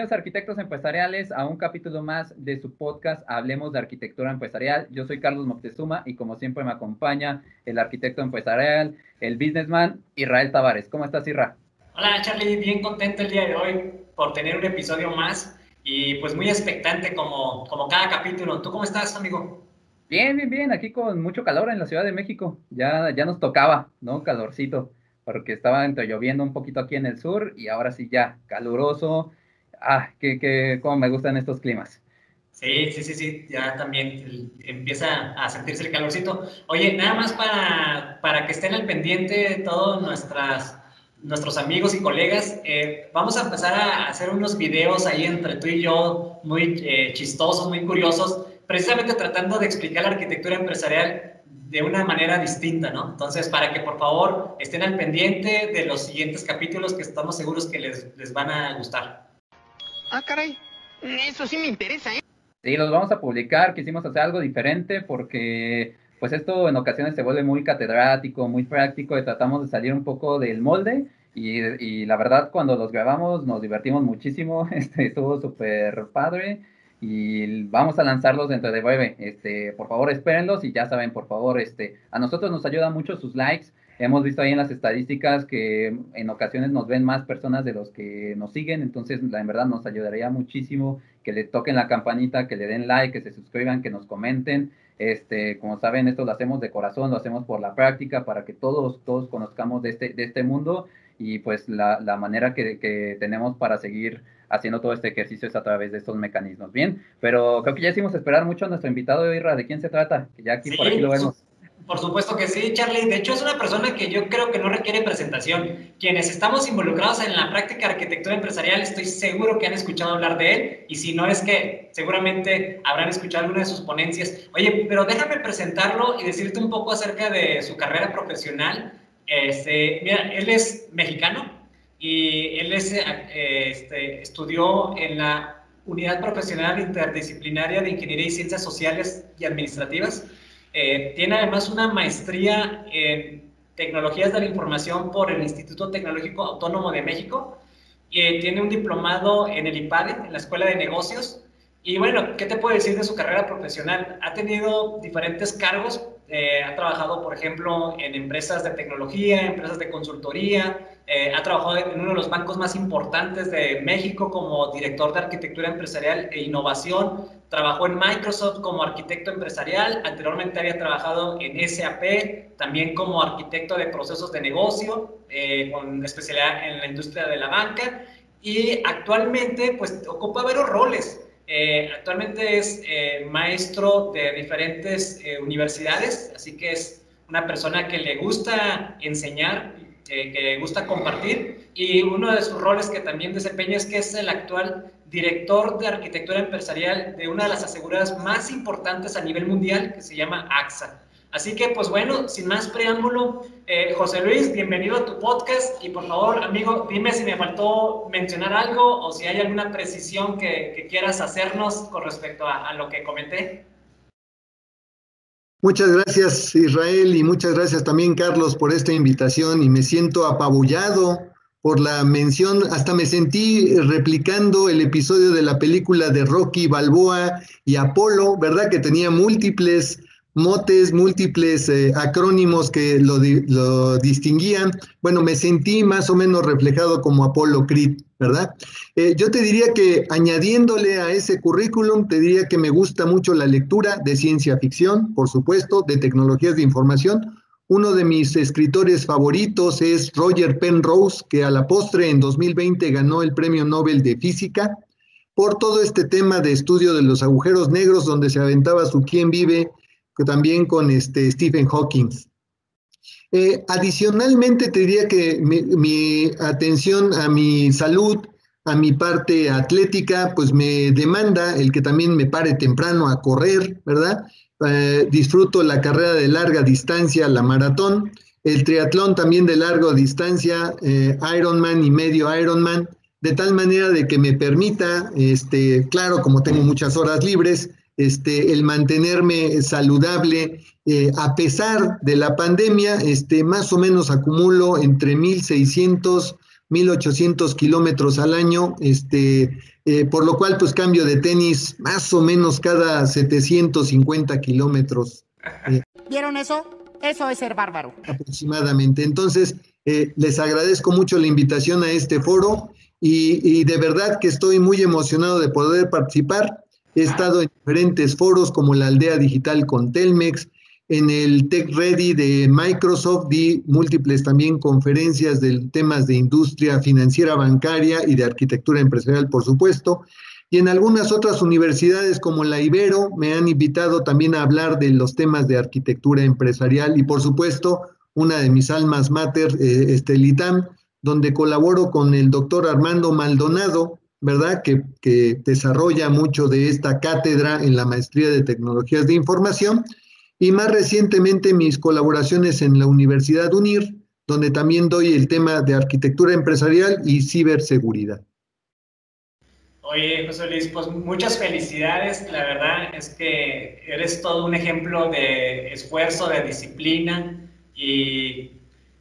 Bienvenidos arquitectos empresariales a un capítulo más de su podcast Hablemos de Arquitectura Empresarial. Yo soy Carlos Moctezuma y como siempre me acompaña el arquitecto empresarial, el businessman Israel Tavares. ¿Cómo estás, Isra? Hola, Charlie. Bien contento el día de hoy por tener un episodio más y pues muy expectante como, como cada capítulo. ¿Tú cómo estás, amigo? Bien, bien, bien. Aquí con mucho calor en la Ciudad de México. Ya, ya nos tocaba, ¿no? Calorcito porque estaba entre lloviendo un poquito aquí en el sur y ahora sí ya, caluroso. Ah, que, que cómo me gustan estos climas. Sí, sí, sí, sí, ya también empieza a sentirse el calorcito. Oye, nada más para, para que estén al pendiente todos nuestras, nuestros amigos y colegas, eh, vamos a empezar a hacer unos videos ahí entre tú y yo, muy eh, chistosos, muy curiosos, precisamente tratando de explicar la arquitectura empresarial de una manera distinta, ¿no? Entonces, para que por favor estén al pendiente de los siguientes capítulos que estamos seguros que les, les van a gustar. Ah, caray, eso sí me interesa, ¿eh? Sí, los vamos a publicar, quisimos hacer algo diferente porque pues esto en ocasiones se vuelve muy catedrático, muy práctico y tratamos de salir un poco del molde y, la verdad cuando los grabamos nos divertimos muchísimo, este, estuvo súper padre y vamos a lanzarlos dentro de breve. Este, por favor, espérenlos y ya saben, por favor, este, a nosotros nos ayuda mucho sus likes. Hemos visto ahí en las estadísticas que en ocasiones nos ven más personas de los que nos siguen, entonces la en verdad nos ayudaría muchísimo que le toquen la campanita, que le den like, que se suscriban, que nos comenten. Este, como saben, esto lo hacemos de corazón, lo hacemos por la práctica, para que todos, todos conozcamos de este, de este mundo y pues la, la manera que, que tenemos para seguir haciendo todo este ejercicio es a través de estos mecanismos. Bien, pero creo que ya hicimos esperar mucho a nuestro invitado, Irra. ¿De quién se trata? Que ya aquí por aquí lo vemos. Por supuesto que sí, Charlie. De hecho, es una persona que yo creo que no requiere presentación. Quienes estamos involucrados en la práctica de arquitectura empresarial, estoy seguro que han escuchado hablar de él. Y si no es que seguramente habrán escuchado alguna de sus ponencias. Oye, pero déjame presentarlo y decirte un poco acerca de su carrera profesional. Este, mira, él es mexicano, y él eh, este, estudió en la Unidad Profesional Interdisciplinaria de Ingeniería y Ciencias Sociales y Administrativas. Eh, tiene además una maestría en Tecnologías de la Información por el Instituto Tecnológico Autónomo de México. Eh, tiene un diplomado en el IPADE, en la Escuela de Negocios. Y bueno, ¿qué te puedo decir de su carrera profesional? Ha tenido diferentes cargos. ha trabajado, por ejemplo, en empresas de tecnología, empresas de consultoría, eh, ha trabajado en uno de los bancos más importantes de México como director de arquitectura empresarial e innovación. Trabajó en Microsoft como arquitecto empresarial. Anteriormente había trabajado en SAP, también como arquitecto de procesos de negocio, eh, con especialidad en la industria de la banca. Y actualmente, pues, ocupa varios roles. Eh, actualmente es maestro de diferentes universidades, así que es una persona que le gusta enseñar que, gusta compartir y uno de sus roles que también desempeña es que es el actual director de arquitectura empresarial de una de las aseguradoras más importantes a nivel mundial que se llama AXA. Así que, pues bueno, sin más preámbulo, eh, José Luis, bienvenido a tu podcast y por favor, amigo, dime si me faltó mencionar algo o si hay alguna precisión que, quieras hacernos con respecto a lo que comenté. Muchas gracias Israel y muchas gracias también Carlos por esta invitación y me siento apabullado por la mención, hasta me sentí replicando el episodio de la película de Rocky Balboa y Apolo, ¿verdad? Que tenía múltiples motes, múltiples eh, acrónimos que lo, lo, distinguían. Bueno, me sentí más o menos reflejado como Apolo Creed, ¿verdad? Eh, yo te diría que añadiéndole a ese currículum, te diría que me gusta mucho la lectura de ciencia ficción, por supuesto, de tecnologías de información. Uno de mis escritores favoritos es Roger Penrose, que a la postre en 2020 ganó el Premio Nobel de Física por todo este tema de estudio de los agujeros negros, donde se aventaba su quién vive también con este Stephen Hawking. Eh, adicionalmente, te diría que mi, atención a mi salud, a mi parte atlética, pues me demanda el que también me pare temprano a correr, ¿verdad? Eh, disfruto la carrera de larga distancia, la maratón, el triatlón también de larga distancia, eh, Ironman y medio Ironman, de tal manera de que me permita, este, claro, como tengo muchas horas libres, este, el mantenerme saludable. Eh, a pesar de la pandemia, este, más o menos acumulo entre 1.600, 1800 kilómetros al año, este, eh, por lo cual pues cambio de tenis más o menos cada 750 kilómetros. Eh, ¿Vieron eso? Eso es ser bárbaro. Aproximadamente. Entonces, eh, les agradezco mucho la invitación a este foro y, y, de verdad que estoy muy emocionado de poder participar. He estado en diferentes foros como la Aldea Digital con Telmex, en el Tech Ready de Microsoft di múltiples también conferencias de temas de industria financiera bancaria y de arquitectura empresarial, por supuesto. Y en algunas otras universidades como la Ibero me han invitado también a hablar de los temas de arquitectura empresarial y por supuesto una de mis almas mater, eh, este, donde colaboro con el doctor Armando Maldonado, ¿verdad? Que, que desarrolla mucho de esta cátedra en la maestría de tecnologías de información y más recientemente mis colaboraciones en la Universidad UNIR, donde también doy el tema de arquitectura empresarial y ciberseguridad. Oye, José Luis, pues muchas felicidades. La verdad es que eres todo un ejemplo de esfuerzo, de disciplina y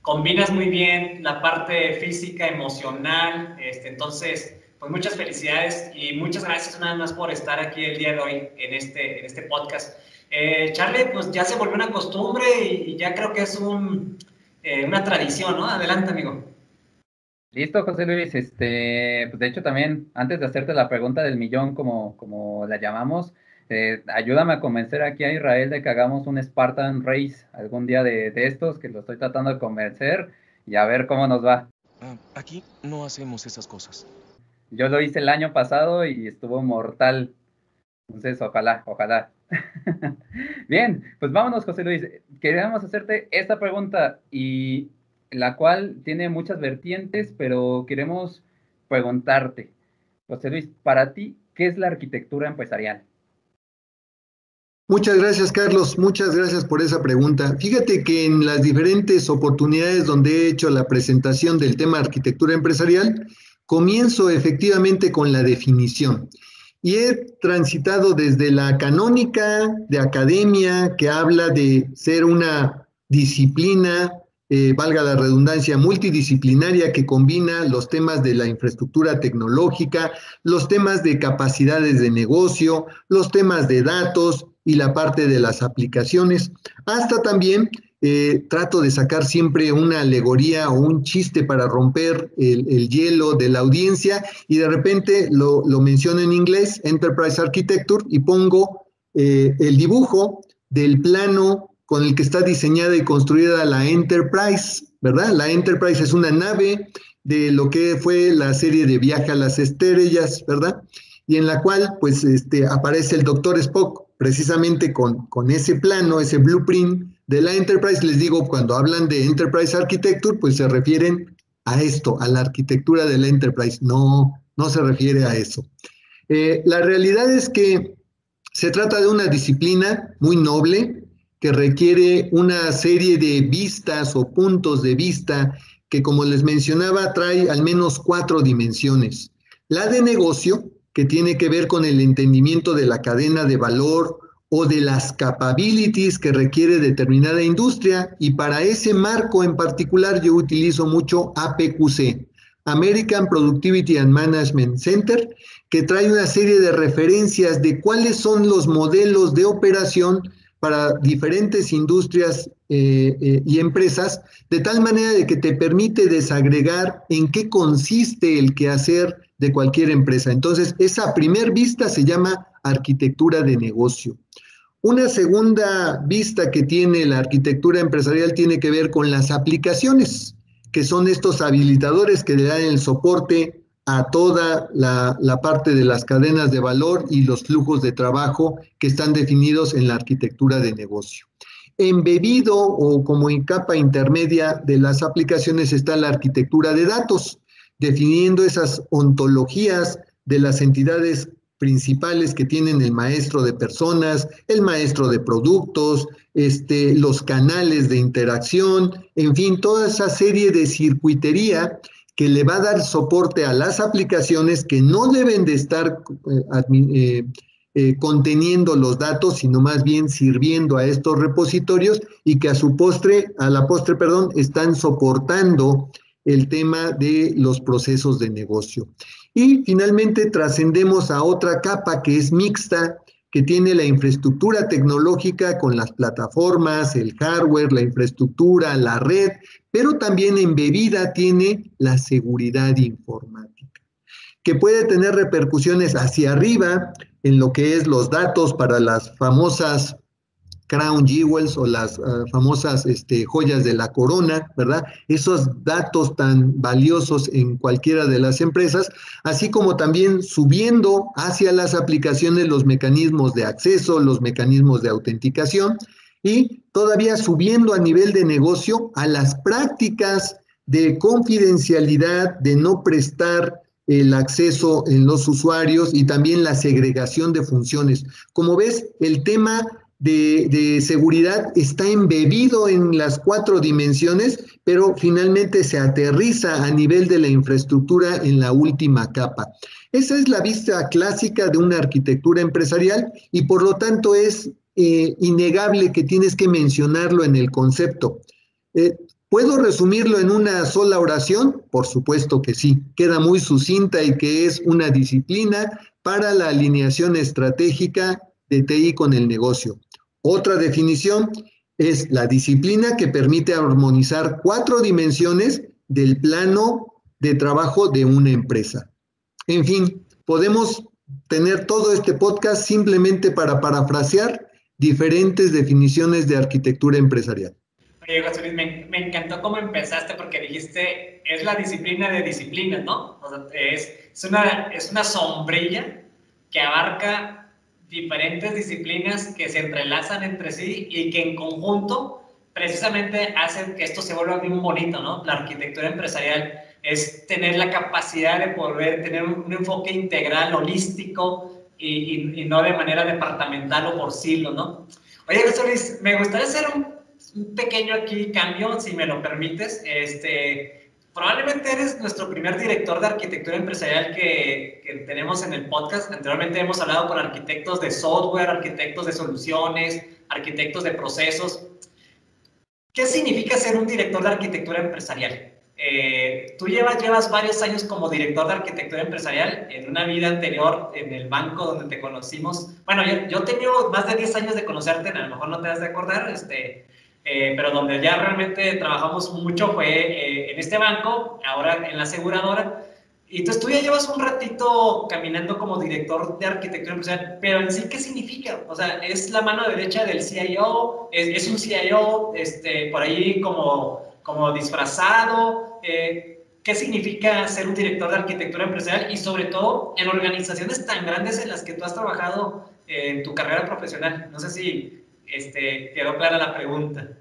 combinas muy bien la parte física, emocional. Este, entonces, pues muchas felicidades y muchas gracias nada más por estar aquí el día de hoy en este, en este podcast. Eh, Charlie, pues ya se volvió una costumbre y, ya creo que es un, eh, una tradición, ¿no? Adelante, amigo. Listo, José Luis. Este, pues de hecho, también antes de hacerte la pregunta del millón, como, como la llamamos, eh, ayúdame a convencer aquí a Israel de que hagamos un Spartan Race algún día de, de estos, que lo estoy tratando de convencer y a ver cómo nos va. Ah, aquí no hacemos esas cosas. Yo lo hice el año pasado y estuvo mortal. Entonces, ojalá, ojalá. Bien, pues vámonos, José Luis. Queríamos hacerte esta pregunta y la cual tiene muchas vertientes, pero queremos preguntarte, José Luis, para ti, ¿qué es la arquitectura empresarial? Muchas gracias, Carlos. Muchas gracias por esa pregunta. Fíjate que en las diferentes oportunidades donde he hecho la presentación del tema arquitectura empresarial, comienzo efectivamente con la definición y he transitado desde la canónica de academia que habla de ser una disciplina, eh, valga la redundancia, multidisciplinaria que combina los temas de la infraestructura tecnológica, los temas de capacidades de negocio, los temas de datos y la parte de las aplicaciones, hasta también eh, trato de sacar siempre una alegoría o un chiste para romper el, hielo de la audiencia y de repente lo, menciono en inglés, Enterprise Architecture, y pongo eh, el dibujo del plano con el que está diseñada y construida la Enterprise, ¿verdad? La Enterprise es una nave de lo que fue la serie de Viaje a las Estrellas, ¿verdad? Y en la cual, pues, este, aparece el Doctor Spock precisamente con, con ese plano, ese blueprint de la Enterprise, les digo, cuando hablan de Enterprise Architecture, pues se refieren a esto, a la arquitectura de la Enterprise, no, no se refiere a eso. Eh, la realidad es que se trata de una disciplina muy noble que requiere una serie de vistas o puntos de vista que, como les mencionaba, trae al menos cuatro dimensiones. La de negocio, que tiene que ver con el entendimiento de la cadena de valor o de las capabilities que requiere determinada industria y para ese marco en particular yo utilizo mucho APQC, American Productivity and Management Center, que trae una serie de referencias de cuáles son los modelos de operación para diferentes industrias eh, eh, y empresas, de tal manera de que te permite desagregar en qué consiste el quehacer de cualquier empresa. Entonces, esa primer vista se llama arquitectura de negocio. Una segunda vista que tiene la arquitectura empresarial tiene que ver con las aplicaciones, que son estos habilitadores que le dan el soporte a toda la, parte de las cadenas de valor y los flujos de trabajo que están definidos en la arquitectura de negocio. Embebido o como en capa intermedia de las aplicaciones está la arquitectura de datos, definiendo esas ontologías de las entidades principales que tienen el maestro de personas, el maestro de productos, este, los canales de interacción, en fin, toda esa serie de circuitería que le va a dar soporte a las aplicaciones que no deben de estar eh, eh, eh, conteniendo los datos, sino más bien sirviendo a estos repositorios y que a su postre, a la postre, perdón, están soportando el tema de los procesos de negocio. Y finalmente trascendemos a otra capa que es mixta, que tiene la infraestructura tecnológica con las plataformas, el hardware, la infraestructura, la red, pero también embebida tiene la seguridad informática, que puede tener repercusiones hacia arriba en lo que es los datos para las famosas crown jewels o las eh, famosas este, joyas de la corona, ¿verdad? Esos datos tan valiosos en cualquiera de las empresas, así como también subiendo hacia las aplicaciones los mecanismos de acceso, los mecanismos de autenticación y todavía subiendo a nivel de negocio a las prácticas de confidencialidad, de no prestar el acceso en los usuarios y también la segregación de funciones. Como ves, el tema de, seguridad está embebido en las cuatro dimensiones, pero finalmente se aterriza a nivel de la infraestructura en la última capa. Esa es la vista clásica de una arquitectura empresarial y por lo tanto es eh, innegable que tienes que mencionarlo en el concepto. Eh, ¿Puedo resumirlo en una sola oración? Por supuesto que sí. Queda muy sucinta y que es una disciplina para la alineación estratégica de TI con el negocio. Otra definición es la disciplina que permite armonizar cuatro dimensiones del plano de trabajo de una empresa. En fin, podemos tener todo este podcast simplemente para parafrasear diferentes definiciones de arquitectura empresarial. Oye, José Luis, me, encantó cómo empezaste porque dijiste, es la disciplina de disciplinas, ¿no? O sea, es, es, una, es una sombrilla que abarca diferentes disciplinas que se entrelazan entre sí y que en conjunto precisamente hacen que esto se vuelva bien bonito, ¿no? La arquitectura empresarial es tener la capacidad de poder tener un, enfoque integral, holístico y, y, no de manera departamental o por silo, ¿no? Oye, Luis, me gustaría hacer un, un, pequeño aquí cambio, si me lo permites. Este, probablemente eres nuestro primer director de arquitectura empresarial que, que, tenemos en el podcast. Anteriormente hemos hablado con arquitectos de software, arquitectos de soluciones, arquitectos de procesos. ¿Qué significa ser un director de arquitectura empresarial? Eh, tú llevas, llevas varios años como director de arquitectura empresarial. En una vida anterior, en el banco donde te conocimos. Bueno, yo, yo tenido más de 10 años de conocerte, a lo mejor no te has de acordar. Este, eh, pero donde ya realmente trabajamos mucho fue eh, en este banco, ahora en la aseguradora. Y entonces tú ya llevas un ratito caminando como director de arquitectura empresarial, pero en sí, ¿qué significa? O sea, es la mano derecha del CIO, es, un CIO este, por ahí como, como disfrazado. Eh, ¿Qué significa ser un director de arquitectura empresarial y sobre todo en organizaciones tan grandes en las que tú has trabajado en tu carrera profesional? No sé si este, quedó clara la pregunta.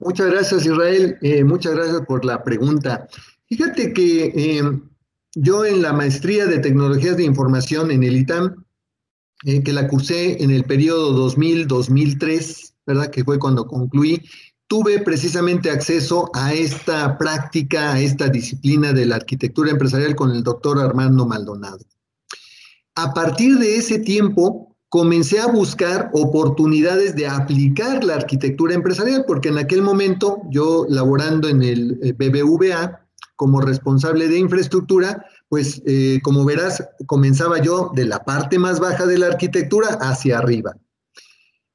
Muchas gracias, Israel. Eh, muchas gracias por la pregunta. Fíjate que eh, yo en la maestría de tecnologías de información en el ITAM, eh, que la cursé en el periodo 2000-2003, ¿verdad? Que fue cuando concluí, tuve precisamente acceso a esta práctica, a esta disciplina de la arquitectura empresarial con el doctor Armando Maldonado. A partir de ese tiempo, comencé a buscar oportunidades de aplicar la arquitectura empresarial, porque en aquel momento yo laborando en el eh, BBVA como responsable de infraestructura, pues eh, como verás, comenzaba yo de la parte más baja de la arquitectura hacia arriba.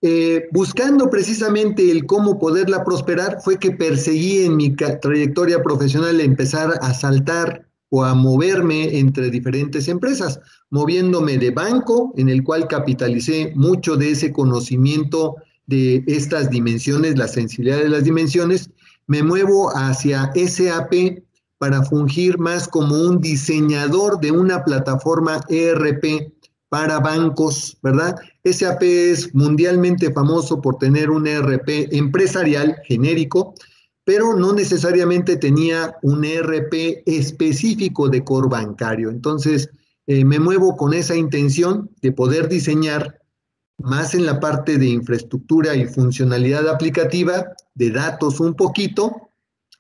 Eh, buscando precisamente el cómo poderla prosperar, fue que perseguí en mi trayectoria profesional empezar a saltar o a moverme entre diferentes empresas, moviéndome de banco, en el cual capitalicé mucho de ese conocimiento de estas dimensiones, la sensibilidad de las dimensiones, me muevo hacia SAP para fungir más como un diseñador de una plataforma ERP para bancos, ¿verdad? SAP es mundialmente famoso por tener un ERP empresarial genérico, pero no necesariamente tenía un ERP específico de core bancario. Entonces, eh, me muevo con esa intención de poder diseñar más en la parte de infraestructura y funcionalidad aplicativa, de datos un poquito,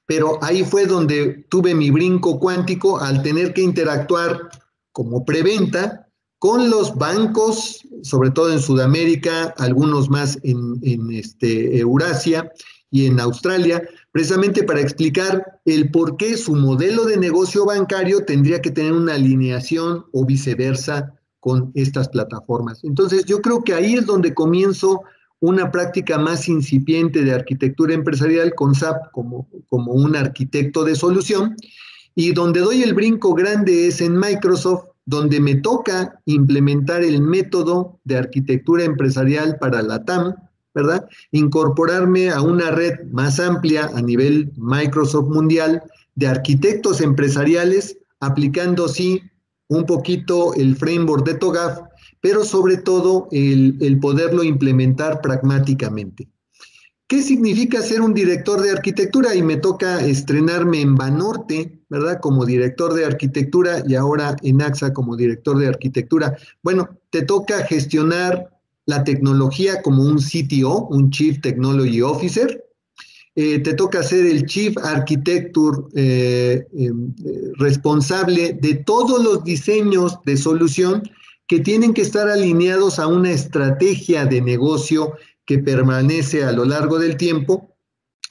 pero ahí fue donde tuve mi brinco cuántico al tener que interactuar como preventa con los bancos, sobre todo en Sudamérica, algunos más en, en este, Eurasia, y en Australia, precisamente para explicar el por qué su modelo de negocio bancario tendría que tener una alineación o viceversa con estas plataformas. Entonces, yo creo que ahí es donde comienzo una práctica más incipiente de arquitectura empresarial con SAP como, como un arquitecto de solución. Y donde doy el brinco grande es en Microsoft, donde me toca implementar el método de arquitectura empresarial para la TAM, ¿verdad? Incorporarme a una red más amplia a nivel Microsoft mundial de arquitectos empresariales, aplicando, sí, un poquito el framework de TOGAF, pero sobre todo el, el poderlo implementar pragmáticamente. ¿Qué significa ser un director de arquitectura? Y me toca estrenarme en Banorte, ¿verdad? Como director de arquitectura y ahora en AXA como director de arquitectura. Bueno, te toca gestionar la tecnología como un CTO, un Chief Technology Officer. Eh, te toca ser el Chief Architecture eh, em, eh, responsable de todos los diseños de solución que tienen que estar alineados a una estrategia de negocio que permanece a lo largo del tiempo,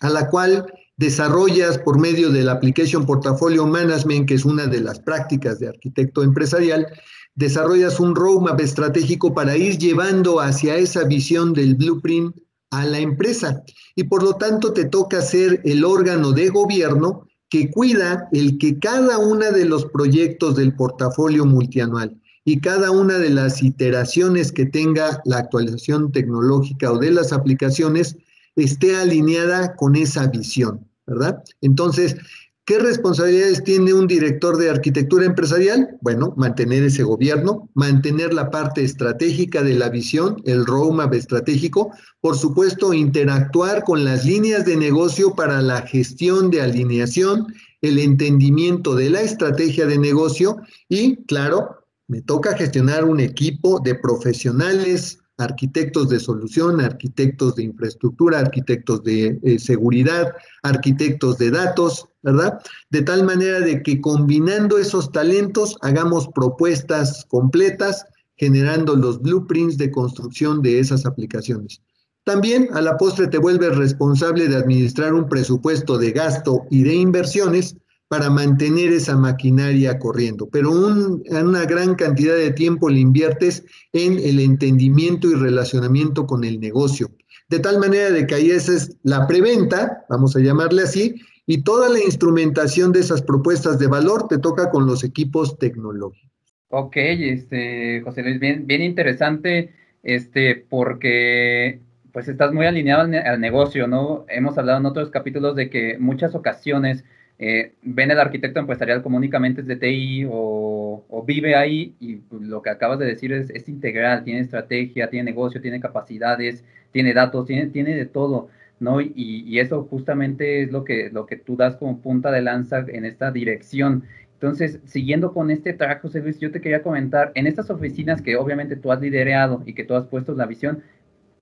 a la cual desarrollas por medio del Application Portfolio Management, que es una de las prácticas de arquitecto empresarial, desarrollas un roadmap estratégico para ir llevando hacia esa visión del blueprint a la empresa. Y por lo tanto te toca ser el órgano de gobierno que cuida el que cada una de los proyectos del portafolio multianual y cada una de las iteraciones que tenga la actualización tecnológica o de las aplicaciones esté alineada con esa visión, ¿verdad? Entonces, ¿qué responsabilidades tiene un director de arquitectura empresarial? Bueno, mantener ese gobierno, mantener la parte estratégica de la visión, el roadmap estratégico, por supuesto, interactuar con las líneas de negocio para la gestión de alineación, el entendimiento de la estrategia de negocio y, claro, me toca gestionar un equipo de profesionales, arquitectos de solución, arquitectos de infraestructura, arquitectos de eh, seguridad, arquitectos de datos, ¿verdad? De tal manera de que combinando esos talentos hagamos propuestas completas, generando los blueprints de construcción de esas aplicaciones. También a la postre te vuelves responsable de administrar un presupuesto de gasto y de inversiones para mantener esa maquinaria corriendo, pero una gran cantidad de tiempo le inviertes en el entendimiento y relacionamiento con el negocio. De tal manera de que ahí esa es la preventa, vamos a llamarle así, y toda la instrumentación de esas propuestas de valor te toca con los equipos tecnológicos. Ok, este, José Luis, bien, bien interesante, este, porque pues estás muy alineado al, al negocio, ¿no? Hemos hablado en otros capítulos de que muchas ocasiones eh, ven el arquitecto empresarial como únicamente es de TI o, vive ahí y pues, lo que acabas de decir es, integral, tiene estrategia, tiene negocio, tiene capacidades, tiene datos, tiene, tiene de todo, ¿no? Y, eso justamente es lo que, lo que tú das como punta de lanza en esta dirección. Entonces, siguiendo con este trabajo, José Luis, yo te quería comentar, en estas oficinas que obviamente tú has liderado y que tú has puesto la visión,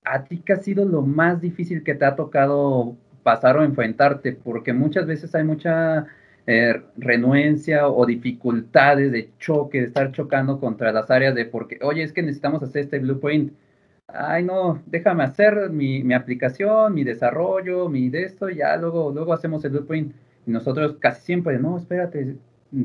¿a ti qué ha sido lo más difícil que te ha tocado pasar o enfrentarte, porque muchas veces hay mucha eh, renuencia o dificultades de choque, de estar chocando contra las áreas de porque, oye, es que necesitamos hacer este blueprint. Ay, no, déjame hacer mi, mi aplicación, mi desarrollo, mi de esto, y ya luego, luego hacemos el blueprint. Y nosotros casi siempre, no, espérate,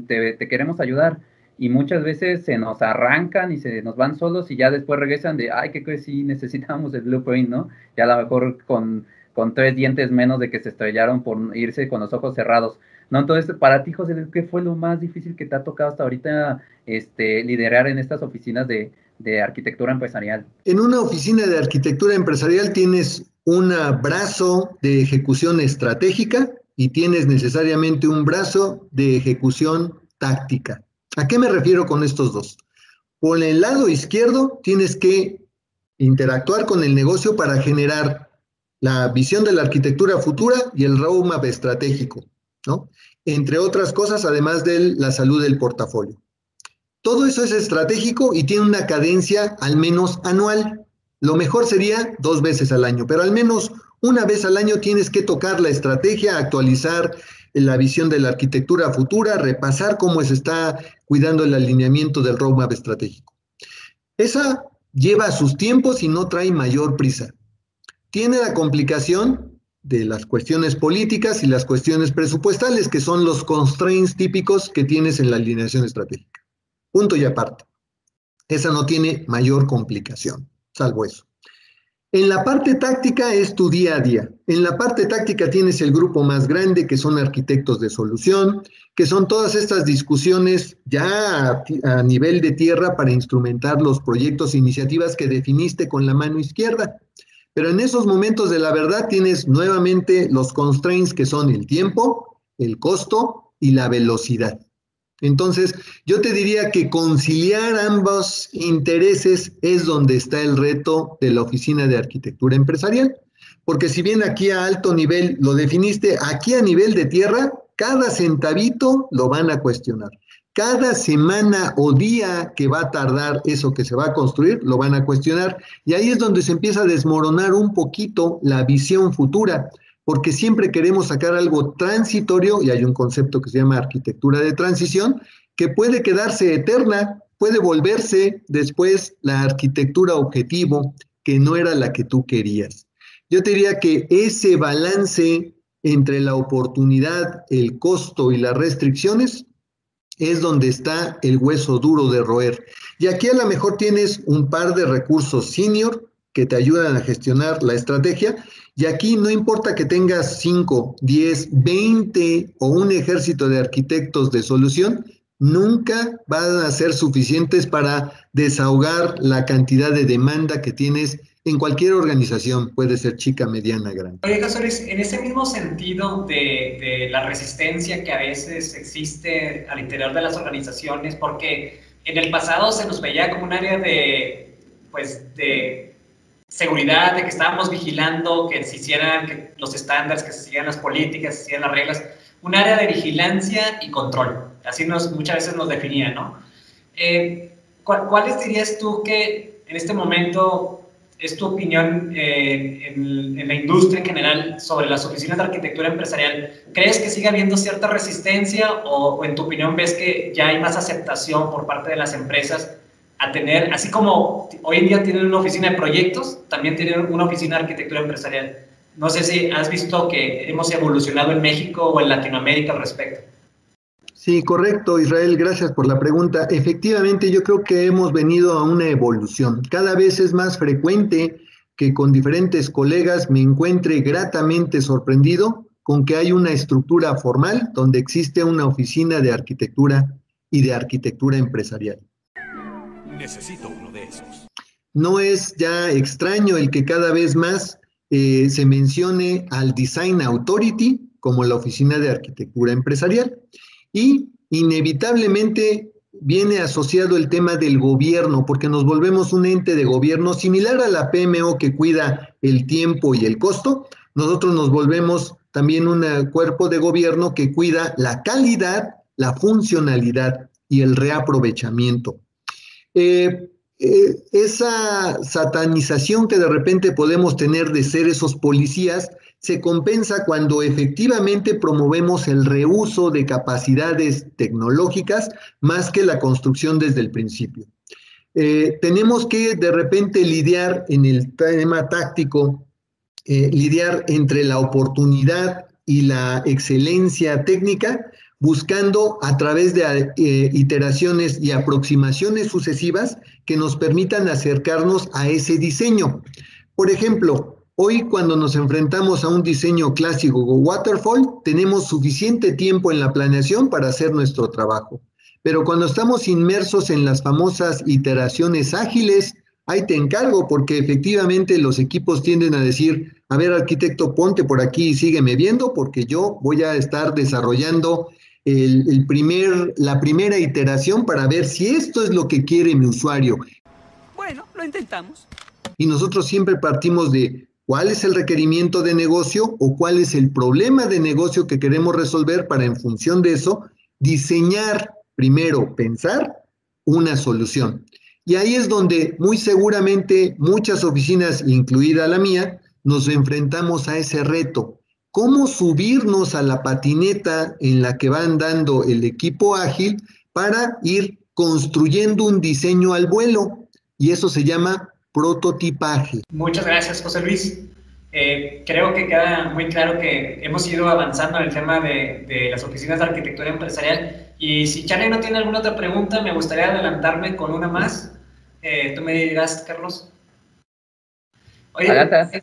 te, te queremos ayudar y muchas veces se nos arrancan y se nos van solos y ya después regresan de, ay, que sí necesitamos el blueprint, ¿no? Ya a lo mejor con con tres dientes menos de que se estrellaron por irse con los ojos cerrados. ¿no? Entonces, para ti, José, ¿qué fue lo más difícil que te ha tocado hasta ahorita este, liderar en estas oficinas de, de arquitectura empresarial? En una oficina de arquitectura empresarial tienes un brazo de ejecución estratégica y tienes necesariamente un brazo de ejecución táctica. ¿A qué me refiero con estos dos? Por el lado izquierdo tienes que interactuar con el negocio para generar la visión de la arquitectura futura y el roadmap estratégico, ¿no? Entre otras cosas, además de la salud del portafolio. Todo eso es estratégico y tiene una cadencia al menos anual. Lo mejor sería dos veces al año, pero al menos una vez al año tienes que tocar la estrategia, actualizar la visión de la arquitectura futura, repasar cómo se está cuidando el alineamiento del roadmap estratégico. Esa lleva sus tiempos y no trae mayor prisa. Tiene la complicación de las cuestiones políticas y las cuestiones presupuestales, que son los constraints típicos que tienes en la alineación estratégica. Punto y aparte. Esa no tiene mayor complicación, salvo eso. En la parte táctica es tu día a día. En la parte táctica tienes el grupo más grande, que son arquitectos de solución, que son todas estas discusiones ya a, nivel de tierra para instrumentar los proyectos e iniciativas que definiste con la mano izquierda. Pero en esos momentos de la verdad tienes nuevamente los constraints que son el tiempo, el costo y la velocidad. Entonces, yo te diría que conciliar ambos intereses es donde está el reto de la Oficina de Arquitectura Empresarial. Porque si bien aquí a alto nivel lo definiste, aquí a nivel de tierra, cada centavito lo van a cuestionar. Cada semana o día que va a tardar eso que se va a construir, lo van a cuestionar. Y ahí es donde se empieza a desmoronar un poquito la visión futura porque siempre queremos sacar algo transitorio, y hay un concepto que se llama arquitectura de transición, que puede quedarse eterna, puede volverse después la arquitectura objetivo, que no era la que tú querías. Yo te diría que ese balance entre la oportunidad, el costo y las restricciones es donde está el hueso duro de roer. Y aquí a lo mejor tienes un par de recursos senior que te ayudan a gestionar la estrategia y aquí no importa que tengas 5, 10, 20 o un ejército de arquitectos de solución, nunca van a ser suficientes para desahogar la cantidad de demanda que tienes en cualquier organización, puede ser chica, mediana, grande. Oye, Casores, en ese mismo sentido de, de, la resistencia que a veces existe al interior de las organizaciones, porque en el pasado se nos veía como un área de, pues, de seguridad, de que estábamos vigilando que se hicieran los estándares, que se siguieran las políticas, que se siguieran las reglas, un área de vigilancia y control. Así nos, muchas veces nos definía, ¿no? Eh, ¿Cuáles dirías tú que en este momento es tu opinión eh, en, la industria en general sobre las oficinas de arquitectura empresarial? ¿Crees que sigue habiendo cierta resistencia o, o en tu opinión ves que ya hay más aceptación por parte de las empresas a tener, así como hoy en día tienen una oficina de proyectos, también tienen una oficina de arquitectura empresarial. No sé si has visto que hemos evolucionado en México o en Latinoamérica al respecto. Sí, correcto, Israel, gracias por la pregunta. Efectivamente, yo creo que hemos venido a una evolución. Cada vez es más frecuente que con diferentes colegas me encuentre gratamente sorprendido con que hay una estructura formal donde existe una oficina de arquitectura y de arquitectura empresarial. Necesito uno de esos. No es ya extraño el que cada vez más eh, se mencione al Design Authority como la oficina de arquitectura empresarial y inevitablemente viene asociado el tema del gobierno, porque nos volvemos un ente de gobierno similar a la PMO que cuida el tiempo y el costo. Nosotros nos volvemos también un cuerpo de gobierno que cuida la calidad, la funcionalidad y el reaprovechamiento. Eh, eh, esa satanización que de repente podemos tener de ser esos policías se compensa cuando efectivamente promovemos el reuso de capacidades tecnológicas más que la construcción desde el principio. Eh, tenemos que de repente lidiar en el tema táctico, lidiar entre la oportunidad y la excelencia técnica, buscando a través de eh, iteraciones y aproximaciones sucesivas que nos permitan acercarnos a ese diseño. Por ejemplo, hoy cuando nos enfrentamos a un diseño clásico o waterfall, tenemos suficiente tiempo en la planeación para hacer nuestro trabajo. Pero cuando estamos inmersos en las famosas iteraciones ágiles, ahí te encargo porque efectivamente los equipos tienden a decir, a ver arquitecto, ponte por aquí y sígueme viendo porque yo voy a estar desarrollando el, primer, la primera iteración para ver si esto es lo que quiere mi usuario. Bueno, lo intentamos. Y nosotros siempre partimos de cuál es el requerimiento de negocio o cuál es el problema de negocio que queremos resolver para en función de eso diseñar, primero pensar una solución. Y ahí es donde muy seguramente muchas oficinas, incluida la mía, nos enfrentamos a ese reto cómo subirnos a la patineta en la que va andando el equipo ágil para ir construyendo un diseño al vuelo. Y eso se llama prototipaje. Muchas gracias, José Luis. Eh, creo que queda muy claro que hemos ido avanzando en el tema de, de, las oficinas de arquitectura empresarial. Y si Charlie no tiene alguna otra pregunta, me gustaría adelantarme con una más. Eh, tú me dirás, Carlos. Oye, eh,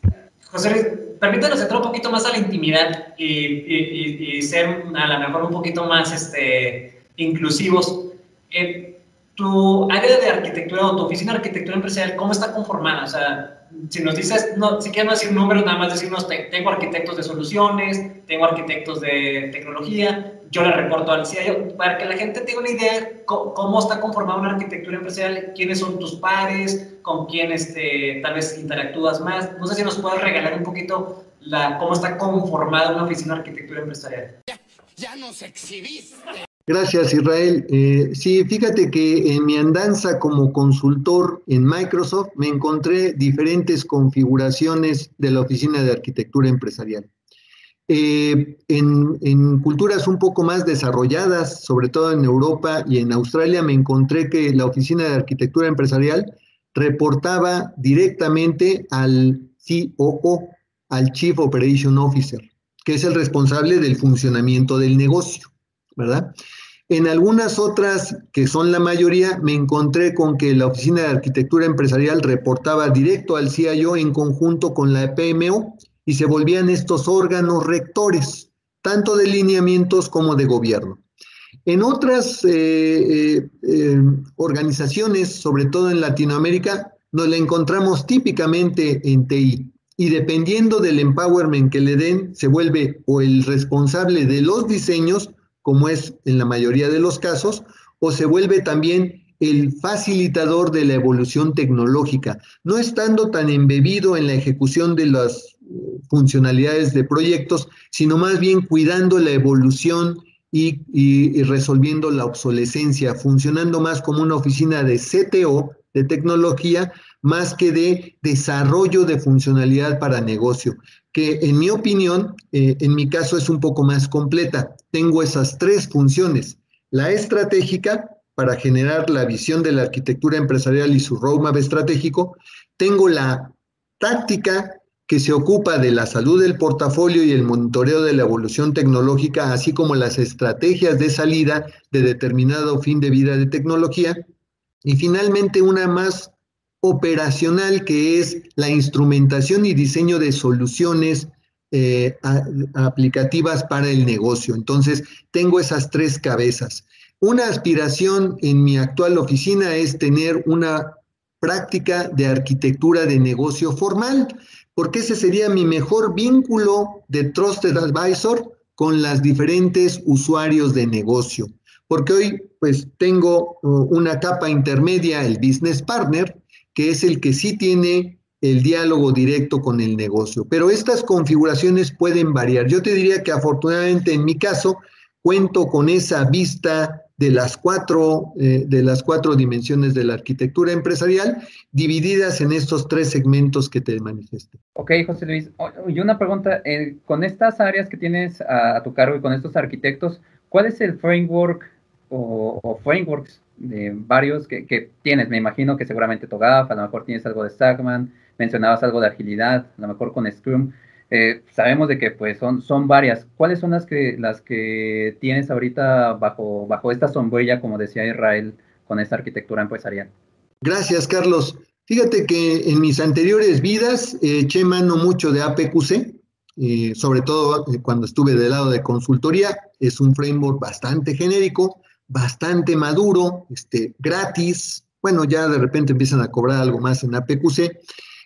José Luis, permítanos entrar un poquito más a la intimidad y, y, y, ser a lo mejor un poquito más este, inclusivos. Eh, tu área de arquitectura o tu oficina de arquitectura empresarial, ¿cómo está conformada? O sea, si nos dices, no, si quieres no decir números, nada más decirnos, tengo arquitectos de soluciones, tengo arquitectos de tecnología, yo le reporto al CIO, para que la gente tenga una idea cómo, está conformada una arquitectura empresarial, quiénes son tus pares, con quién este, tal vez interactúas más. No sé si nos puedes regalar un poquito la, cómo está conformada una oficina de arquitectura empresarial. Ya, ya nos exhibiste. Gracias, Israel. Eh, sí, fíjate que en mi andanza como consultor en Microsoft me encontré diferentes configuraciones de la oficina de arquitectura empresarial. Eh, en, en, culturas un poco más desarrolladas, sobre todo en Europa y en Australia, me encontré que la oficina de arquitectura empresarial reportaba directamente al COO, al Chief Operation Officer, que es el responsable del funcionamiento del negocio. ¿verdad? En algunas otras, que son la mayoría, me encontré con que la Oficina de Arquitectura Empresarial reportaba directo al CIO en conjunto con la PMO y se volvían estos órganos rectores, tanto de lineamientos como de gobierno. En otras eh, eh, eh, organizaciones, sobre todo en Latinoamérica, nos la encontramos típicamente en TI. Y dependiendo del empowerment que le den, se vuelve o el responsable de los diseños como es en la mayoría de los casos, o se vuelve también el facilitador de la evolución tecnológica, no estando tan embebido en la ejecución de las eh, funcionalidades de proyectos, sino más bien cuidando la evolución y, y, resolviendo la obsolescencia, funcionando más como una oficina de CTO, de tecnología, más que de desarrollo de funcionalidad para negocio que en mi opinión, eh, en mi caso es un poco más completa. Tengo esas tres funciones. La estratégica, para generar la visión de la arquitectura empresarial y su roadmap estratégico. Tengo la táctica, que se ocupa de la salud del portafolio y el monitoreo de la evolución tecnológica, así como las estrategias de salida de determinado fin de vida de tecnología. Y finalmente una más operacional, que es la instrumentación y diseño de soluciones eh, aplicativas para el negocio. Entonces, tengo esas tres cabezas. Una aspiración en mi actual oficina es tener una práctica de arquitectura de negocio formal, porque ese sería mi mejor vínculo de Trusted Advisor con las diferentes usuarios de negocio. Porque hoy pues tengo uh, una capa intermedia, el business partner, que es el que sí tiene el diálogo directo con el negocio. Pero estas configuraciones pueden variar. Yo te diría que afortunadamente en mi caso cuento con esa vista de las cuatro, eh, de las cuatro dimensiones de la arquitectura empresarial, divididas en estos tres segmentos que te manifesté. Ok, José Luis. Y una pregunta, eh, con estas áreas que tienes a, tu cargo y con estos arquitectos, ¿cuál es el framework o, o frameworks de varios que, que, tienes, me imagino que seguramente TOGAF, a lo mejor tienes algo de Stagman, mencionabas algo de agilidad, a lo mejor con Scrum. Eh, sabemos de que pues son, son varias. ¿Cuáles son las que, las que tienes ahorita bajo, bajo esta sombrilla, como decía Israel, con esta arquitectura empresarial? Gracias, Carlos. Fíjate que en mis anteriores vidas eh, eché mano mucho de APQC, eh, sobre todo cuando estuve del lado de consultoría. Es un framework bastante genérico, bastante maduro, este, gratis. Bueno, ya de repente empiezan a cobrar algo más en APQC.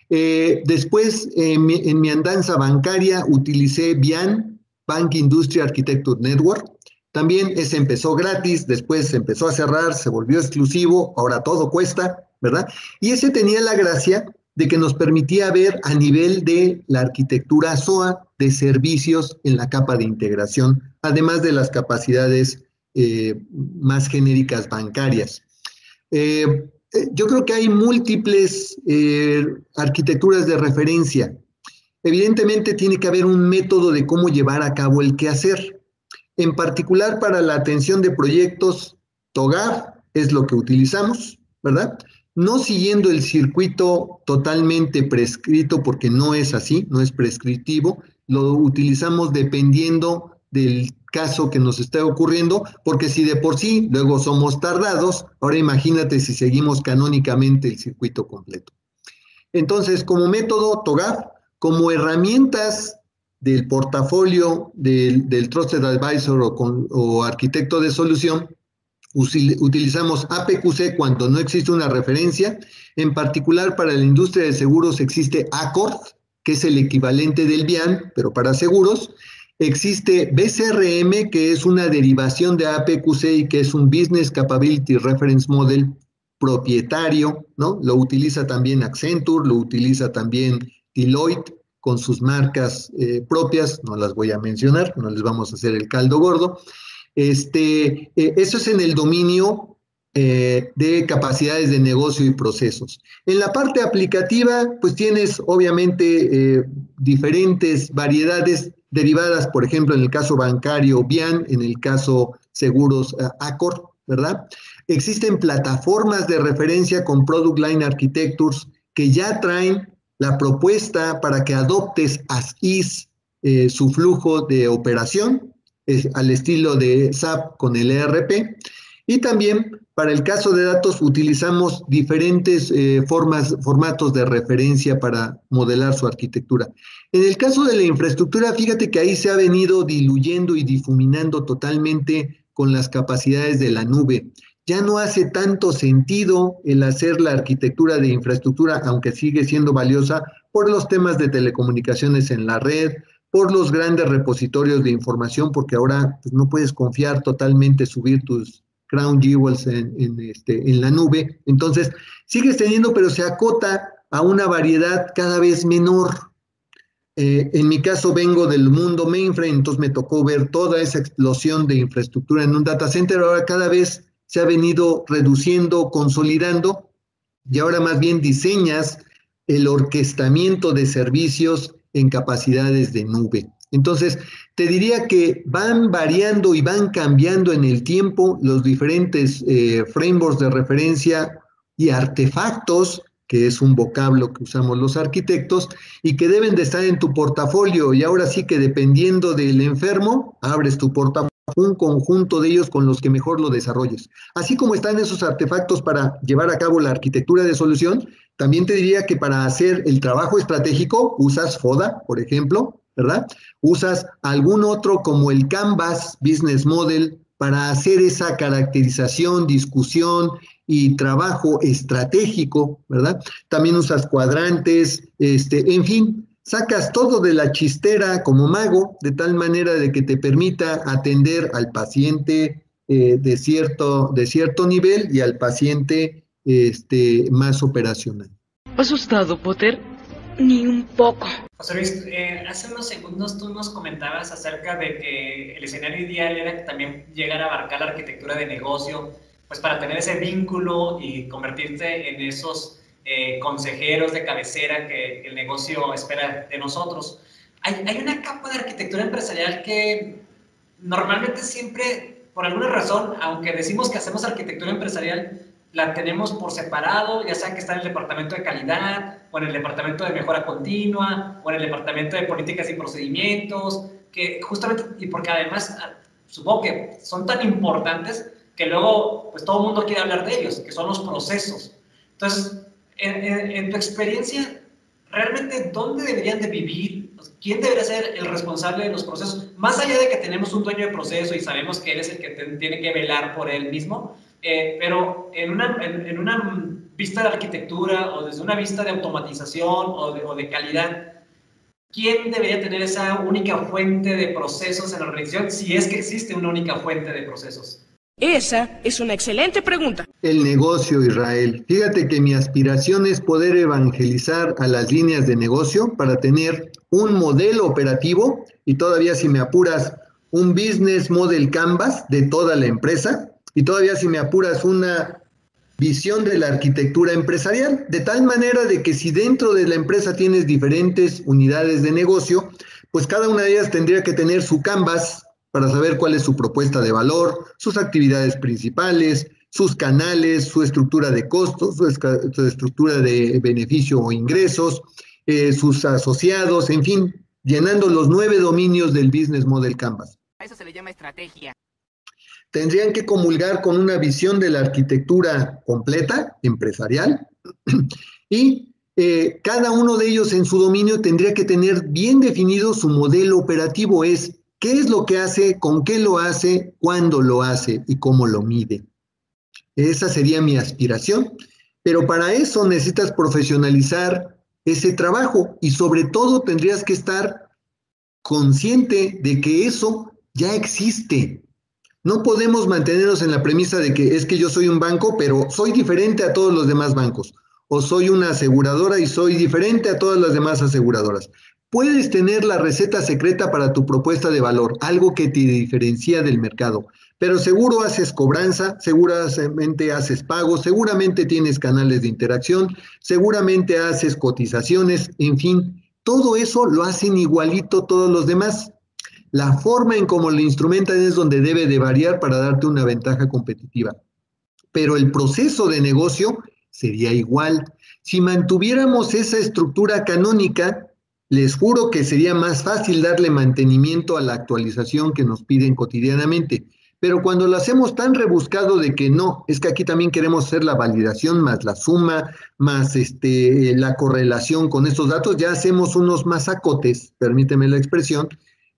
Eh, después, en mi andanza bancaria, utilicé BIAN, Bank Industry Architecture Network. También ese empezó gratis, después se empezó a cerrar, se volvió exclusivo, ahora todo cuesta, ¿verdad? Y ese tenía la gracia de que nos permitía ver a nivel de la arquitectura SOA de servicios en la capa de integración, además de las capacidades eh, más genéricas bancarias. Eh, eh, yo creo que hay múltiples arquitecturas de referencia. Evidentemente tiene que haber un método de cómo llevar a cabo el quehacer. En particular para la atención de proyectos, TOGAF es lo que utilizamos, ¿verdad? no siguiendo el circuito totalmente prescrito, porque no es así, no es prescriptivo, lo utilizamos dependiendo del caso que nos esté ocurriendo, porque si de por sí luego somos tardados, ahora imagínate si seguimos canónicamente el circuito completo. Entonces, como método TOGAF, como herramientas del portafolio del, Trusted Advisor o, o arquitecto de solución, utilizamos APQC cuando no existe una referencia. En particular, para la industria de seguros existe ACORD, que es el equivalente del BIAN, pero para seguros. Existe BCRM, que es una derivación de APQC y que es un Business Capability Reference Model propietario, ¿no? Lo utiliza también Accenture, lo utiliza también Deloitte con sus marcas eh, propias, no las voy a mencionar, no les vamos a hacer el caldo gordo. Este, eh, eso es en el dominio eh, de capacidades de negocio y procesos. En la parte aplicativa, pues tienes obviamente diferentes variedades derivadas, por ejemplo, en el caso bancario BIAN, en el caso seguros eh, ¿verdad? Existen plataformas de referencia con Product Line Architectures que ya traen la propuesta para que adoptes as is eh, su flujo de operación al estilo de SAP con el ERP. Y también para el caso de datos utilizamos diferentes eh, formas, formatos de referencia para modelar su arquitectura. En el caso de la infraestructura, fíjate que ahí se ha venido diluyendo y difuminando totalmente con las capacidades de la nube. Ya no hace tanto sentido el hacer la arquitectura de infraestructura, aunque sigue siendo valiosa por los temas de telecomunicaciones en la red, por los grandes repositorios de información, porque ahora pues, no puedes confiar totalmente, subir tus Crown Jewels en, este, en la nube. Entonces, sigues teniendo, pero se acota a una variedad cada vez menor. Eh, en mi caso vengo del mundo mainframe, entonces me tocó ver toda esa explosión de infraestructura en un data center. Ahora cada vez se ha venido reduciendo, consolidando, y ahora más bien diseñas el orquestamiento de servicios en capacidades de nube. Entonces, te diría que van variando y van cambiando en el tiempo los diferentes eh, frameworks de referencia y artefactos, que es un vocablo que usamos los arquitectos, y que deben de estar en tu portafolio. Y ahora sí que dependiendo del enfermo, abres tu portafolio un conjunto de ellos con los que mejor lo desarrolles. Así como están esos artefactos para llevar a cabo la arquitectura de solución, también te diría que para hacer el trabajo estratégico usas FODA, por ejemplo, ¿verdad? Usas algún otro como el Canvas Business Model para hacer esa caracterización, discusión y trabajo estratégico, ¿verdad? También usas cuadrantes, este, en fin, sacas todo de la chistera como mago, de tal manera de que te permita atender al paciente eh, de, cierto, de cierto nivel y al paciente este, más operacional. ¿Asustado, Potter? Ni un poco. José Luis, eh, hace unos segundos tú nos comentabas acerca de que el escenario ideal era también llegar a abarcar la arquitectura de negocio, pues para tener ese vínculo y convertirte en esos eh, consejeros de cabecera que el negocio espera de nosotros. Hay, hay una capa de arquitectura empresarial que normalmente siempre, por alguna razón, aunque decimos que hacemos arquitectura empresarial, la tenemos por separado, ya sea que está en el departamento de calidad, o en el departamento de mejora continua, o en el departamento de políticas y procedimientos, que justamente, y porque además ah, supongo que son tan importantes que luego pues todo el mundo quiere hablar de ellos, que son los procesos. Entonces, en, tu experiencia, ¿realmente dónde deberían de vivir? ¿Quién debería ser el responsable de los procesos? Más allá de que tenemos un dueño de proceso y sabemos que él es el que tiene que velar por él mismo, eh, pero en una, en, una, vista de arquitectura o desde una vista de automatización o de, o de, calidad, ¿quién debería tener esa única fuente de procesos en la organización si es que existe una única fuente de procesos? Esa es una excelente pregunta. El negocio, Israel. Fíjate que mi aspiración es poder evangelizar a las líneas de negocio para tener un modelo operativo y todavía si me apuras, un business model canvas de toda la empresa y todavía si me apuras una visión de la arquitectura empresarial, de tal manera de que si dentro de la empresa tienes diferentes unidades de negocio, pues cada una de ellas tendría que tener su canvas para saber cuál es su propuesta de valor, sus actividades principales, sus canales, su estructura de costos, su, estructura de beneficio o ingresos, eh, sus asociados, en fin, llenando los nueve dominios del Business Model Canvas. A eso se le llama estrategia. Tendrían que comulgar con una visión de la arquitectura completa, empresarial, y eh, cada uno de ellos en su dominio tendría que tener bien definido su modelo operativo, es qué es lo que hace, con qué lo hace, cuándo lo hace y cómo lo mide. Esa sería mi aspiración, pero para eso necesitas profesionalizar ese trabajo y sobre todo tendrías que estar consciente de que eso ya existe. No podemos mantenernos en la premisa de que es que yo soy un banco, pero soy diferente a todos los demás bancos. O soy una aseguradora y soy diferente a todas las demás aseguradoras. Puedes tener la receta secreta para tu propuesta de valor, algo que te diferencia del mercado, pero seguro haces cobranza, seguramente haces pagos, seguramente tienes canales de interacción, seguramente haces cotizaciones, en fin, todo eso lo hacen igualito todos los demás. La forma en cómo lo instrumentan es donde debe de variar para darte una ventaja competitiva. Pero el proceso de negocio sería igual. Si mantuviéramos esa estructura canónica, les juro que sería más fácil darle mantenimiento a la actualización que nos piden cotidianamente. Pero cuando lo hacemos tan rebuscado de que no, es que aquí también queremos hacer la validación más la suma, más este, la correlación con estos datos, ya hacemos unos masacotes, permíteme la expresión,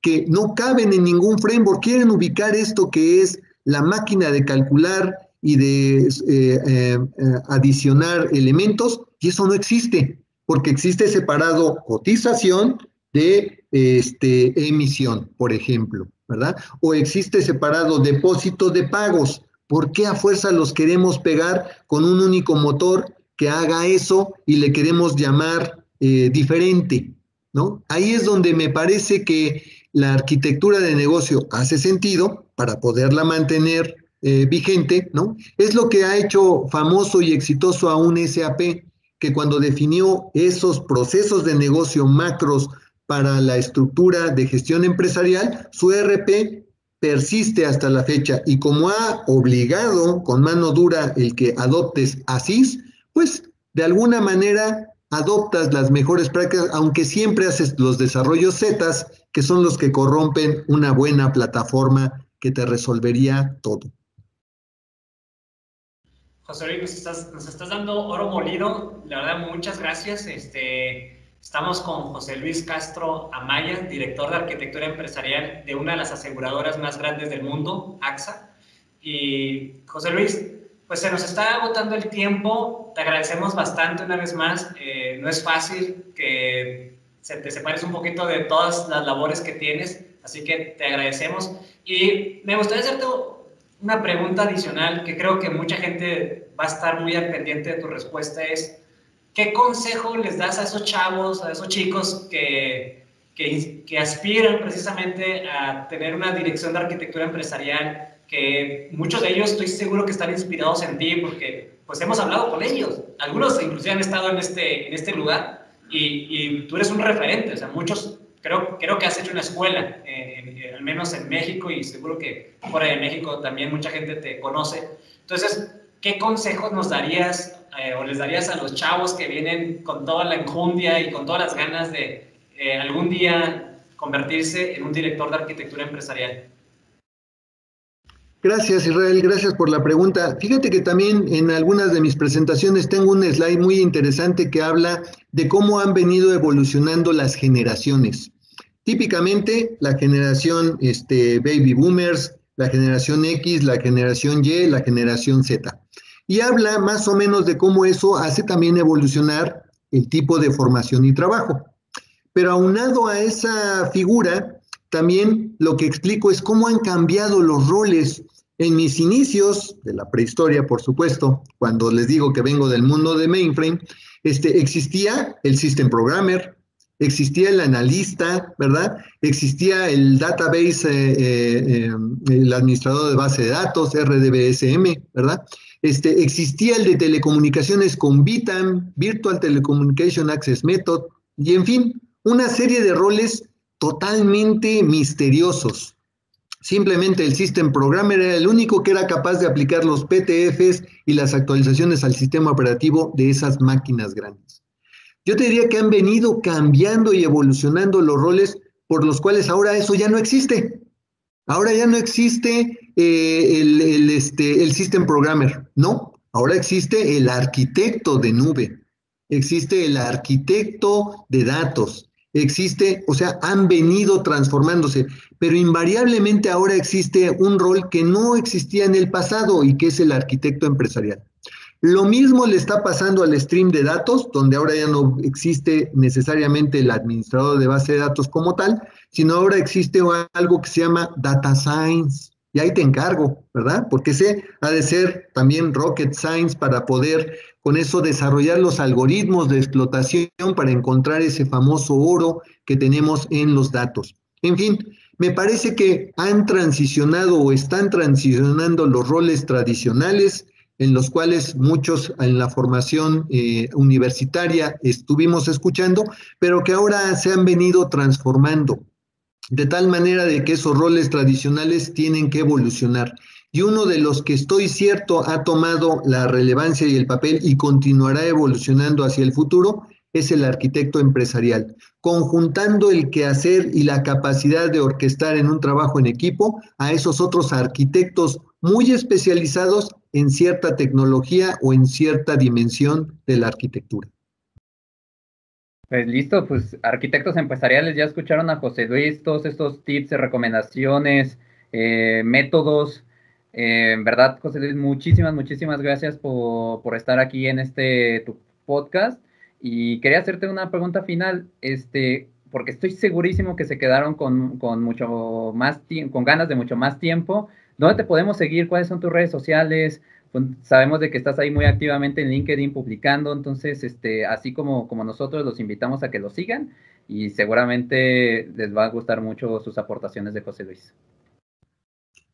que no caben en ningún framework. Quieren ubicar esto que es la máquina de calcular y de eh, eh, adicionar elementos, y eso no existe, porque existe separado cotización de este, emisión, por ejemplo. ¿verdad? O existe separado depósito de pagos. ¿Por qué a fuerza los queremos pegar con un único motor que haga eso y le queremos llamar eh, diferente? ¿no? Ahí es donde me parece que la arquitectura de negocio hace sentido para poderla mantener eh, vigente, ¿no? Es lo que ha hecho famoso y exitoso a un SAP, que cuando definió esos procesos de negocio macros para la estructura de gestión empresarial, su ERP persiste hasta la fecha y como ha obligado con mano dura el que adoptes ASIS, pues de alguna manera adoptas las mejores prácticas, aunque siempre haces los desarrollos Z, que son los que corrompen una buena plataforma que te resolvería todo. José Luis, nos estás, dando oro molido. La verdad, muchas gracias. Este, Estamos con José Luis Castro Amaya, director de arquitectura empresarial de una de las aseguradoras más grandes del mundo, AXA. Y José Luis, pues se nos está agotando el tiempo. Te agradecemos bastante una vez más. Eh, no es fácil que se te separes un poquito de todas las labores que tienes, así que te agradecemos. Y me gustaría hacerte una pregunta adicional que creo que mucha gente va a estar muy al pendiente de tu respuesta. Es, ¿Qué consejo les das a esos chavos, a esos chicos que, que, aspiran precisamente a tener una dirección de arquitectura empresarial? Muchos de ellos estoy seguro que están inspirados en ti porque pues hemos hablado con ellos. Algunos inclusive han estado en este, en este lugar y, y tú eres un referente. O sea, muchos, creo, creo que has hecho una escuela, eh, al menos en México y seguro que fuera de México también mucha gente te conoce. Entonces, ¿qué consejos nos darías eh, o les darías a los chavos que vienen con toda la enjundia y con todas las ganas de eh, algún día convertirse en un director de arquitectura empresarial? Gracias Israel, gracias por la pregunta. Fíjate que también en algunas de mis presentaciones tengo un slide muy interesante que habla de cómo han venido evolucionando las generaciones. Típicamente la generación este, baby boomers, la generación X, la generación Y, la generación Z y habla más o menos de cómo eso hace también evolucionar el tipo de formación y trabajo. Pero aunado a esa figura, también lo que explico es cómo han cambiado los roles. En mis inicios de la prehistoria, por supuesto, cuando les digo que vengo del mundo de mainframe, este, existía el system programmer, existía el analista, ¿verdad? Existía el database, eh, eh, el administrador de base de datos, RDBSM, ¿verdad? Este, existía el de telecomunicaciones con VITAM, Virtual Telecommunication Access Method, y en fin, una serie de roles totalmente misteriosos. Simplemente el System Programmer era el único que era capaz de aplicar los PTFs y las actualizaciones al sistema operativo de esas máquinas grandes. Yo te diría que han venido cambiando y evolucionando los roles por los cuales ahora eso ya no existe. Ahora ya no existe eh, el, este, el System Programmer, no. Ahora existe el arquitecto de nube, existe el arquitecto de datos, existe, o sea, han venido transformándose, pero invariablemente ahora existe un rol que no existía en el pasado y que es el arquitecto empresarial. Lo mismo le está pasando al stream de datos, donde ahora ya no existe necesariamente el administrador de base de datos como tal, sino ahora existe algo que se llama data science. Y ahí te encargo, ¿verdad? Porque ese ha de ser también rocket science para poder con eso desarrollar los algoritmos de explotación para encontrar ese famoso oro que tenemos en los datos. En fin, me parece que han transicionado o están transicionando los roles tradicionales en los cuales muchos en la formación eh, universitaria estuvimos escuchando, pero que ahora se han venido transformando de tal manera de que esos roles tradicionales tienen que evolucionar. Y uno de los que estoy cierto ha tomado la relevancia y el papel y continuará evolucionando hacia el futuro es el arquitecto empresarial, conjuntando el quehacer y la capacidad de orquestar en un trabajo en equipo a esos otros arquitectos muy especializados en cierta tecnología o en cierta dimensión de la arquitectura. Pues listo, pues arquitectos empresariales ya escucharon a José Luis todos estos tips, recomendaciones, eh, métodos. Eh, en verdad, José Luis, muchísimas, muchísimas gracias por, por, estar aquí en este tu podcast. Y quería hacerte una pregunta final, este, porque estoy segurísimo que se quedaron con, con mucho más con ganas de mucho más tiempo. ¿Dónde te podemos seguir? ¿Cuáles son tus redes sociales? Pues, sabemos de que estás ahí muy activamente en LinkedIn publicando, entonces, este, así como, como nosotros los invitamos a que lo sigan y seguramente les va a gustar mucho sus aportaciones de José Luis.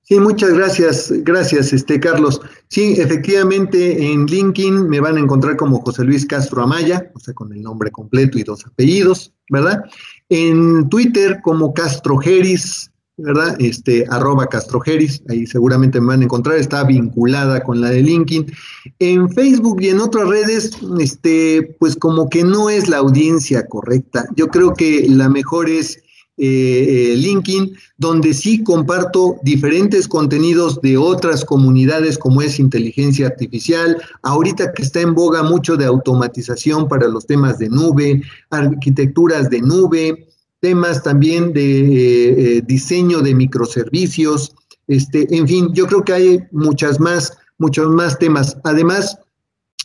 Sí, muchas gracias, gracias, este Carlos. Sí, efectivamente, en LinkedIn me van a encontrar como José Luis Castro Amaya, o sea, con el nombre completo y dos apellidos, ¿verdad? En Twitter como Castro Geris, ¿verdad? Este, arroba castrogeris, ahí seguramente me van a encontrar, está vinculada con la de LinkedIn. En Facebook y en otras redes, este, pues como que no es la audiencia correcta. Yo creo que la mejor es eh, LinkedIn, donde sí comparto diferentes contenidos de otras comunidades como es inteligencia artificial, ahorita que está en boga mucho de automatización para los temas de nube, arquitecturas de nube, temas también de eh, eh, diseño de microservicios, este, en fin, yo creo que hay muchas más, muchos más temas. Además,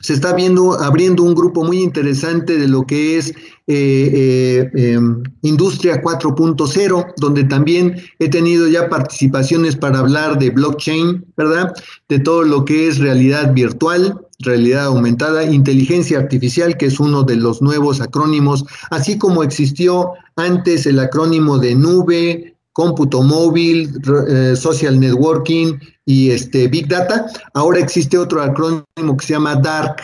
se está viendo, abriendo un grupo muy interesante de lo que es eh, em, Industria 4.0, donde también he tenido ya participaciones para hablar de blockchain, ¿verdad? De todo lo que es realidad virtual, realidad aumentada, inteligencia artificial, que es uno de los nuevos acrónimos, así como existió antes el acrónimo de nube, cómputo móvil, eh, social networking y este big data. Ahora existe otro acrónimo que se llama DARK,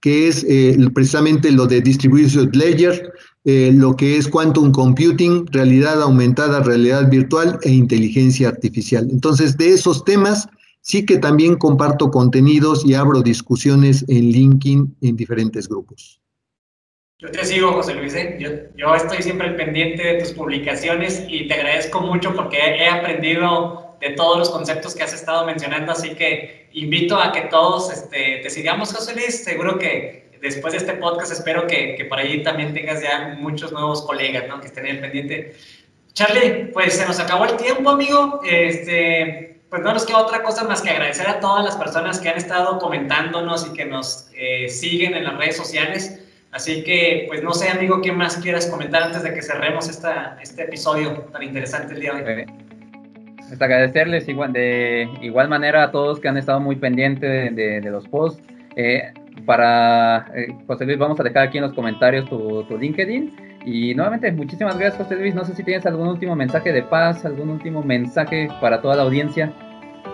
que es eh, precisamente lo de distributed ledger, eh, lo que es quantum computing, realidad aumentada, realidad virtual e inteligencia artificial. Entonces, de esos temas sí que también comparto contenidos y abro discusiones en LinkedIn en diferentes grupos. Yo te sigo, José Luis. ¿eh? Yo, estoy siempre pendiente de tus publicaciones y te agradezco mucho porque he aprendido de todos los conceptos que has estado mencionando, así que invito a que todos este, te sigamos, José Luis. Seguro que después de este podcast espero que, que por ahí también tengas ya muchos nuevos colegas ¿no? que estén ahí pendiente. Charlie, pues se nos acabó el tiempo, amigo. Este, pues no nos queda otra cosa más que agradecer a todas las personas que han estado comentándonos y que nos eh, siguen en las redes sociales. Así que, pues no sé, amigo, ¿qué más quieras comentar antes de que cerremos esta, este episodio tan interesante el día de hoy? Pues agradecerles igual, de igual manera a todos que han estado muy pendientes de, los posts. Eh, para eh, José Luis, vamos a dejar aquí en los comentarios tu, tu LinkedIn y nuevamente, muchísimas gracias, José Luis. No sé si tienes algún último mensaje de paz, algún último mensaje para toda la audiencia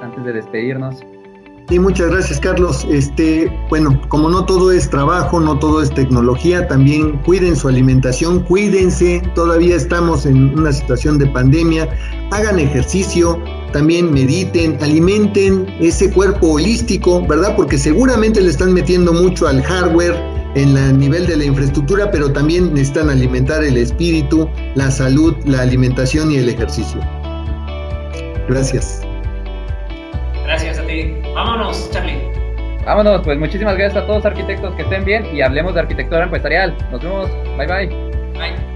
antes de despedirnos. Sí, muchas gracias, Carlos. Este, bueno, como no todo es trabajo, no todo es tecnología, también cuiden su alimentación, cuídense. Todavía estamos en una situación de pandemia. Hagan ejercicio, también mediten, alimenten ese cuerpo holístico, ¿verdad? Porque seguramente le están metiendo mucho al hardware en el nivel de la infraestructura, pero también necesitan alimentar el espíritu, la salud, la alimentación y el ejercicio. Gracias. Gracias a ti. Vámonos, Charlie. Vámonos, pues muchísimas gracias a todos arquitectos que estén bien y hablemos de arquitectura empresarial. Nos vemos. Bye bye. Bye.